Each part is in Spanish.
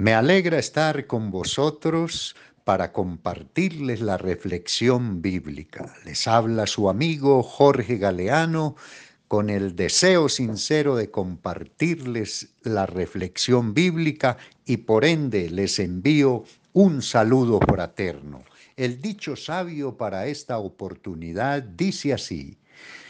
Me alegra estar con vosotros para compartirles la reflexión bíblica. Les habla su amigo Jorge Galeano con el deseo sincero de compartirles la reflexión bíblica y por ende les envío un saludo fraterno. El dicho sabio para esta oportunidad dice así,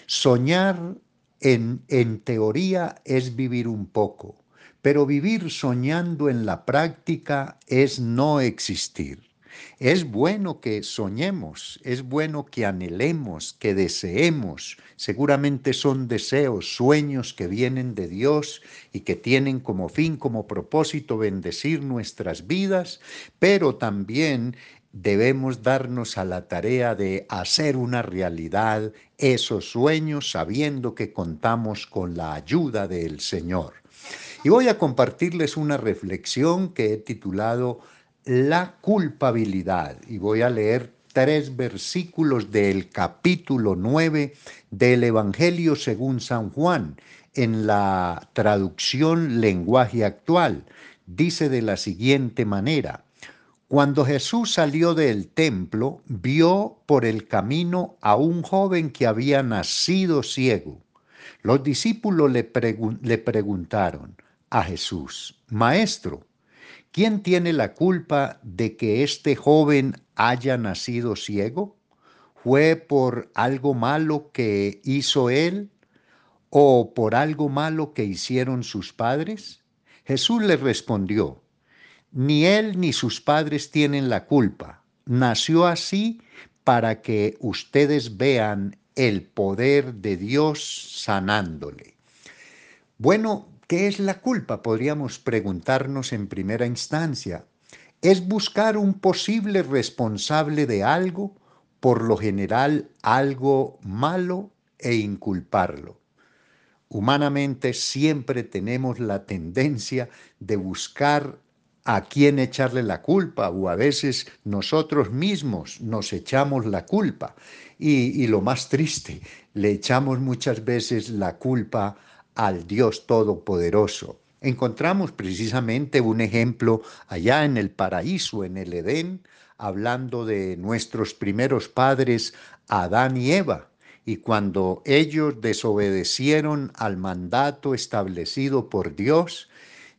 soñar en, en teoría es vivir un poco pero vivir soñando en la práctica es no existir. Es bueno que soñemos, es bueno que anhelemos, que deseemos. Seguramente son deseos, sueños que vienen de Dios y que tienen como fin, como propósito bendecir nuestras vidas, pero también debemos darnos a la tarea de hacer una realidad esos sueños sabiendo que contamos con la ayuda del Señor. Y voy a compartirles una reflexión que he titulado La culpabilidad. Y voy a leer tres versículos del capítulo 9 del Evangelio según San Juan en la traducción lenguaje actual. Dice de la siguiente manera, cuando Jesús salió del templo, vio por el camino a un joven que había nacido ciego. Los discípulos le, le preguntaron, a Jesús, Maestro, ¿quién tiene la culpa de que este joven haya nacido ciego? ¿Fue por algo malo que hizo él o por algo malo que hicieron sus padres? Jesús le respondió, ni él ni sus padres tienen la culpa. Nació así para que ustedes vean el poder de Dios sanándole. Bueno, ¿Qué es la culpa? Podríamos preguntarnos en primera instancia. Es buscar un posible responsable de algo, por lo general algo malo, e inculparlo. Humanamente siempre tenemos la tendencia de buscar a quién echarle la culpa o a veces nosotros mismos nos echamos la culpa. Y, y lo más triste, le echamos muchas veces la culpa al Dios Todopoderoso. Encontramos precisamente un ejemplo allá en el paraíso, en el Edén, hablando de nuestros primeros padres, Adán y Eva. Y cuando ellos desobedecieron al mandato establecido por Dios,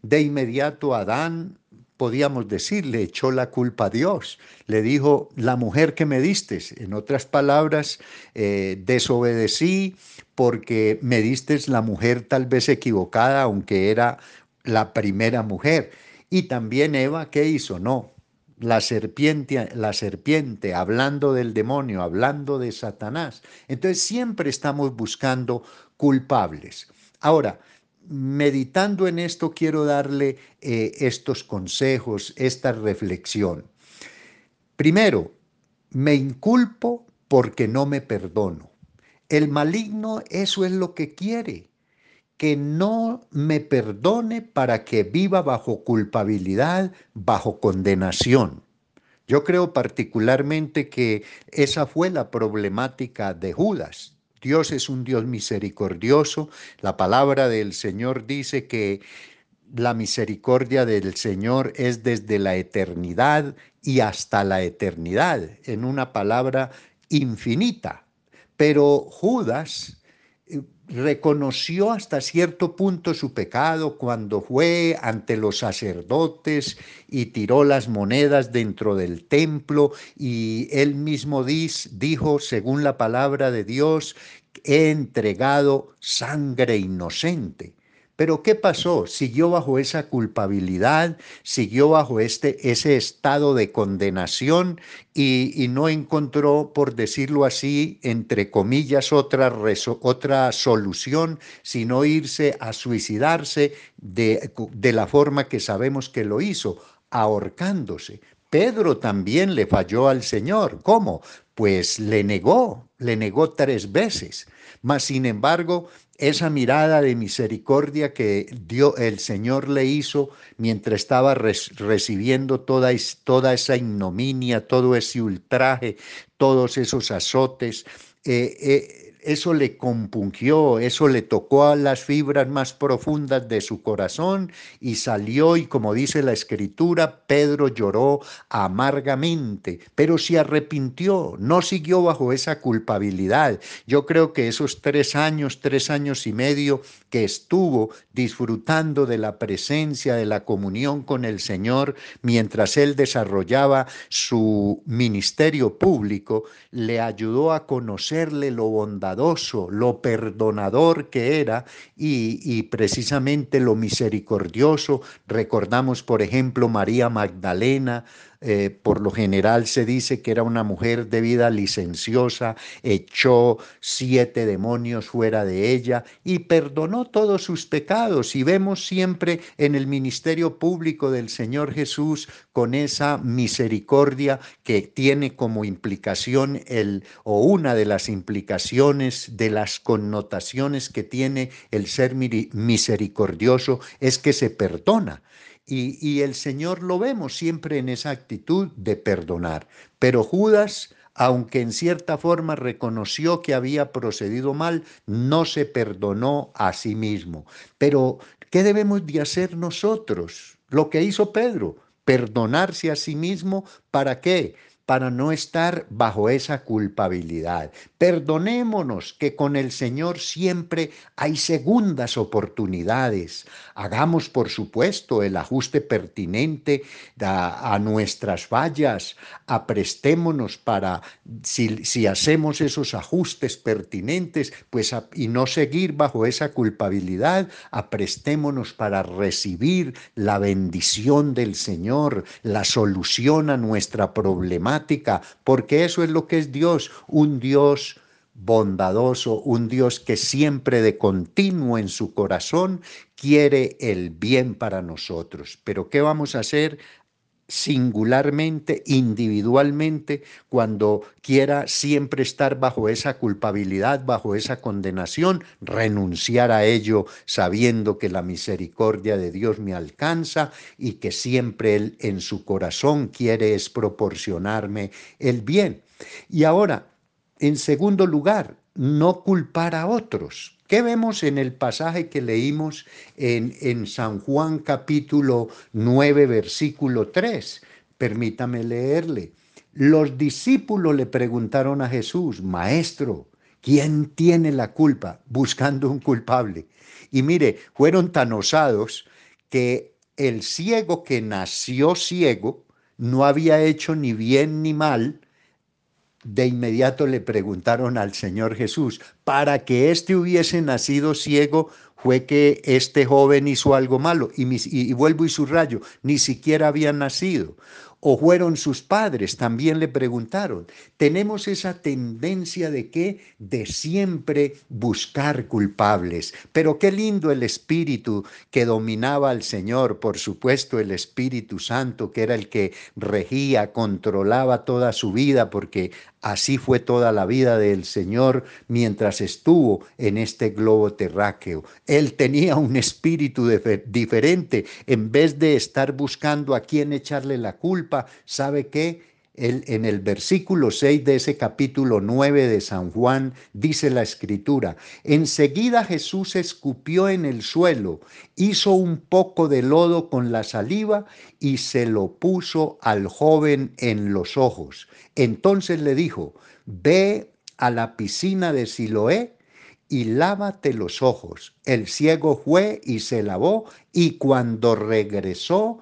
de inmediato Adán podíamos decir, le echó la culpa a Dios. Le dijo, la mujer que me diste, en otras palabras, eh, desobedecí porque me diste la mujer tal vez equivocada, aunque era la primera mujer. Y también Eva, ¿qué hizo? No, la serpiente, la serpiente, hablando del demonio, hablando de Satanás. Entonces siempre estamos buscando culpables. Ahora, meditando en esto, quiero darle eh, estos consejos, esta reflexión. Primero, me inculpo porque no me perdono. El maligno eso es lo que quiere, que no me perdone para que viva bajo culpabilidad, bajo condenación. Yo creo particularmente que esa fue la problemática de Judas. Dios es un Dios misericordioso. La palabra del Señor dice que la misericordia del Señor es desde la eternidad y hasta la eternidad, en una palabra infinita. Pero Judas reconoció hasta cierto punto su pecado cuando fue ante los sacerdotes y tiró las monedas dentro del templo y él mismo dijo, según la palabra de Dios, he entregado sangre inocente. Pero ¿qué pasó? Siguió bajo esa culpabilidad, siguió bajo este, ese estado de condenación y, no encontró, por decirlo así, entre comillas, otra, otra solución, sino irse a suicidarse de, de la forma que sabemos que lo hizo, ahorcándose. Pedro también le falló al Señor. ¿Cómo? Pues le negó, le negó tres veces. Mas, sin embargo, esa mirada de misericordia que dio, el Señor le hizo mientras estaba recibiendo toda, toda, esa ignominia, todo ese ultraje, todos esos azotes, eh, eh, eso le compungió, eso le tocó a las fibras más profundas de su corazón y salió y como dice la escritura, Pedro lloró amargamente, pero se arrepintió, no siguió bajo esa culpabilidad. Yo creo que esos tres años, tres años y medio que estuvo disfrutando de la presencia, de la comunión con el Señor, mientras él desarrollaba su ministerio público, le ayudó a conocerle lo bondadoso, lo perdonador que era y, precisamente lo misericordioso. Recordamos, por ejemplo, María Magdalena, eh, por lo general se dice que era una mujer de vida licenciosa, echó siete demonios fuera de ella y perdonó todos sus pecados. Y vemos siempre en el ministerio público del Señor Jesús con esa misericordia que tiene como implicación el o una de las implicaciones de las connotaciones que tiene el ser misericordioso es que se perdona. Y, el Señor lo vemos siempre en esa actitud de perdonar. Pero Judas aunque en cierta forma reconoció que había procedido mal, no se perdonó a sí mismo. Pero, ¿qué debemos de hacer nosotros? Lo que hizo Pedro, perdonarse a sí mismo, ¿para qué? Para no estar bajo esa culpabilidad. Perdonémonos que con el Señor siempre hay segundas oportunidades. Hagamos, por supuesto, el ajuste pertinente a, nuestras fallas. Aprestémonos para, si, si, hacemos esos ajustes pertinentes, pues y no seguir bajo esa culpabilidad, aprestémonos para recibir la bendición del Señor, la solución a nuestra problemática porque eso es lo que es Dios, un Dios bondadoso, un Dios que siempre de continuo en su corazón quiere el bien para nosotros. Pero ¿qué vamos a hacer? Singularmente, individualmente, cuando quiera siempre estar bajo esa culpabilidad, bajo esa condenación, renunciar a ello sabiendo que la misericordia de Dios me alcanza y que siempre Él en su corazón quiere es proporcionarme el bien. Y ahora, en segundo lugar, no culpar a otros. ¿Qué vemos en el pasaje que leímos en, San Juan capítulo 9, versículo 3? Permítame leerle. Los discípulos le preguntaron a Jesús, Maestro, ¿quién tiene la culpa? Buscando un culpable. Y mire, fueron tan osados que el ciego que nació ciego no había hecho ni bien ni mal, de inmediato le preguntaron al Señor Jesús, para que éste hubiese nacido ciego, fue que este joven hizo algo malo. Y, y, vuelvo y subrayo, ni siquiera había nacido o fueron sus padres, también le preguntaron. Tenemos esa tendencia de que de siempre buscar culpables. Pero qué lindo el espíritu que dominaba al Señor, por supuesto el Espíritu Santo, que era el que regía, controlaba toda su vida, porque Así fue toda la vida del Señor mientras estuvo en este globo terráqueo. Él tenía un espíritu diferente. En vez de estar buscando a quién echarle la culpa, ¿sabe qué? En el versículo 6 de ese capítulo 9 de San Juan dice la escritura, enseguida Jesús escupió en el suelo, hizo un poco de lodo con la saliva y se lo puso al joven en los ojos. Entonces le dijo, ve a la piscina de Siloé y lávate los ojos. El ciego fue y se lavó y cuando regresó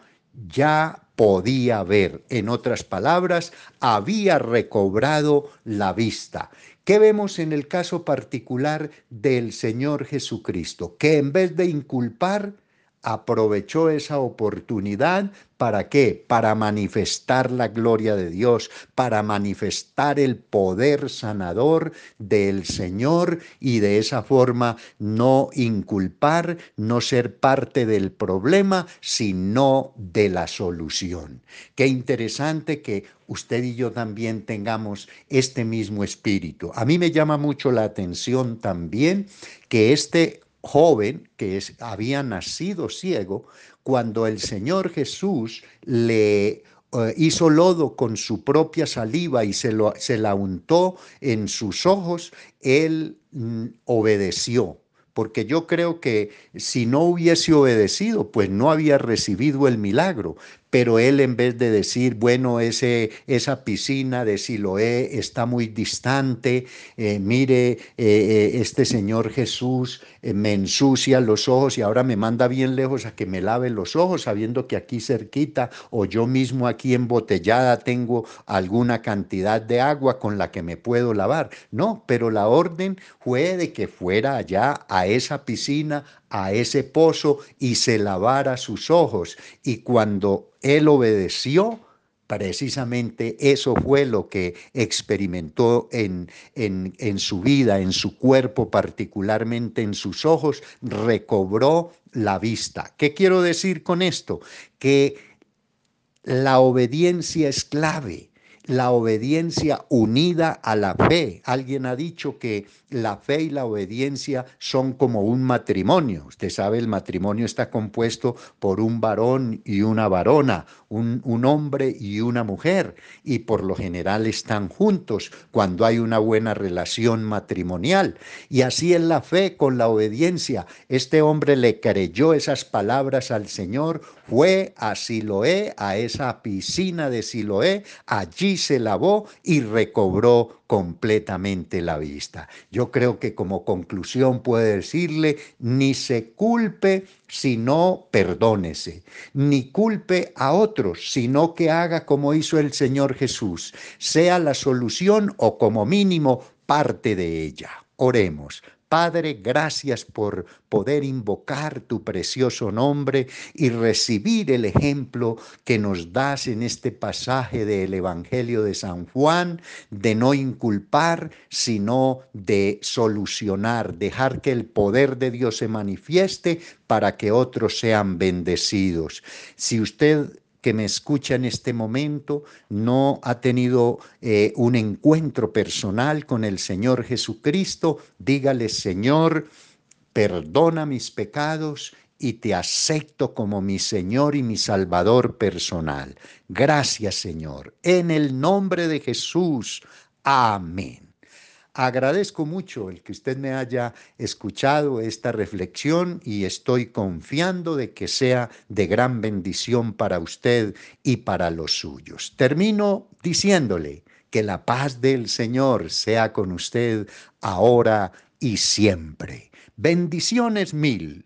ya podía ver. En otras palabras, había recobrado la vista. ¿Qué vemos en el caso particular del Señor Jesucristo? Que en vez de inculpar, aprovechó esa oportunidad ¿Para qué? Para manifestar la gloria de Dios, para manifestar el poder sanador del Señor y de esa forma no inculpar, no ser parte del problema, sino de la solución. Qué interesante que usted y yo también tengamos este mismo espíritu. A mí me llama mucho la atención también que este joven que había nacido ciego, cuando el Señor Jesús le eh, hizo lodo con su propia saliva y se, lo, se la untó en sus ojos, él mm, obedeció porque yo creo que si no hubiese obedecido, pues no había recibido el milagro pero él en vez de decir, bueno, ese, esa piscina de Siloé está muy distante, eh, mire, eh, eh, este Señor Jesús me ensucia los ojos y ahora me manda bien lejos a que me lave los ojos, sabiendo que aquí cerquita o yo mismo aquí embotellada tengo alguna cantidad de agua con la que me puedo lavar. No, pero la orden fue de que fuera allá a esa piscina, a ese pozo y se lavara sus ojos. Y cuando él obedeció, precisamente eso fue lo que experimentó en, en, en, su vida, en su cuerpo, particularmente en sus ojos, recobró la vista. ¿Qué quiero decir con esto? Que la obediencia es clave la obediencia unida a la fe. Alguien ha dicho que la fe y la obediencia son como un matrimonio. Usted sabe, el matrimonio está compuesto por un varón y una varona, un, un, hombre y una mujer, y por lo general están juntos cuando hay una buena relación matrimonial. Y así es la fe con la obediencia. Este hombre le creyó esas palabras al Señor, fue a Siloé, a esa piscina de Siloé, allí se lavó y recobró completamente la vista. Yo creo que como conclusión puede decirle, ni se culpe, sino perdónese, ni culpe a otros, sino que haga como hizo el Señor Jesús, sea la solución o como mínimo parte de ella. Oremos. Padre, gracias por poder invocar tu precioso nombre y recibir el ejemplo que nos das en este pasaje del Evangelio de San Juan, de no inculpar, sino de solucionar, dejar que el poder de Dios se manifieste para que otros sean bendecidos. Si usted que me escucha en este momento no ha tenido eh, un encuentro personal con el Señor Jesucristo, dígale, Señor, perdona mis pecados y te acepto como mi Señor y mi Salvador personal. Gracias, Señor. En el nombre de Jesús. Amén. Agradezco mucho el que usted me haya escuchado esta reflexión y estoy confiando de que sea de gran bendición para usted y para los suyos. Termino diciéndole que la paz del Señor sea con usted ahora y siempre. Bendiciones mil